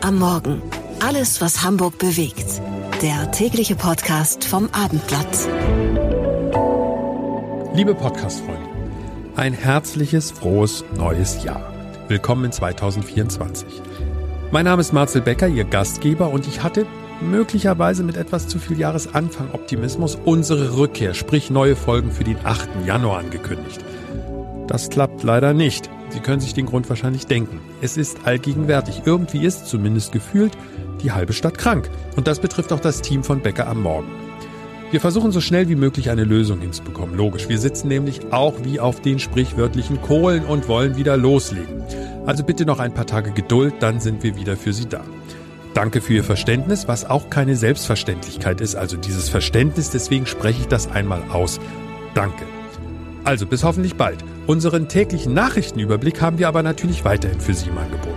am Morgen. Alles, was Hamburg bewegt. Der tägliche Podcast vom Abendblatt. Liebe Podcast-Freunde, ein herzliches, frohes neues Jahr. Willkommen in 2024. Mein Name ist Marcel Becker, Ihr Gastgeber, und ich hatte möglicherweise mit etwas zu viel Jahresanfang Optimismus unsere Rückkehr, sprich neue Folgen für den 8. Januar angekündigt. Das klappt leider nicht. Sie können sich den Grund wahrscheinlich denken. Es ist allgegenwärtig. Irgendwie ist, zumindest gefühlt, die halbe Stadt krank. Und das betrifft auch das Team von Becker am Morgen. Wir versuchen so schnell wie möglich eine Lösung hinzubekommen. Logisch, wir sitzen nämlich auch wie auf den sprichwörtlichen Kohlen und wollen wieder loslegen. Also bitte noch ein paar Tage Geduld, dann sind wir wieder für Sie da. Danke für Ihr Verständnis, was auch keine Selbstverständlichkeit ist, also dieses Verständnis, deswegen spreche ich das einmal aus. Danke. Also bis hoffentlich bald. Unseren täglichen Nachrichtenüberblick haben wir aber natürlich weiterhin für Sie im Angebot.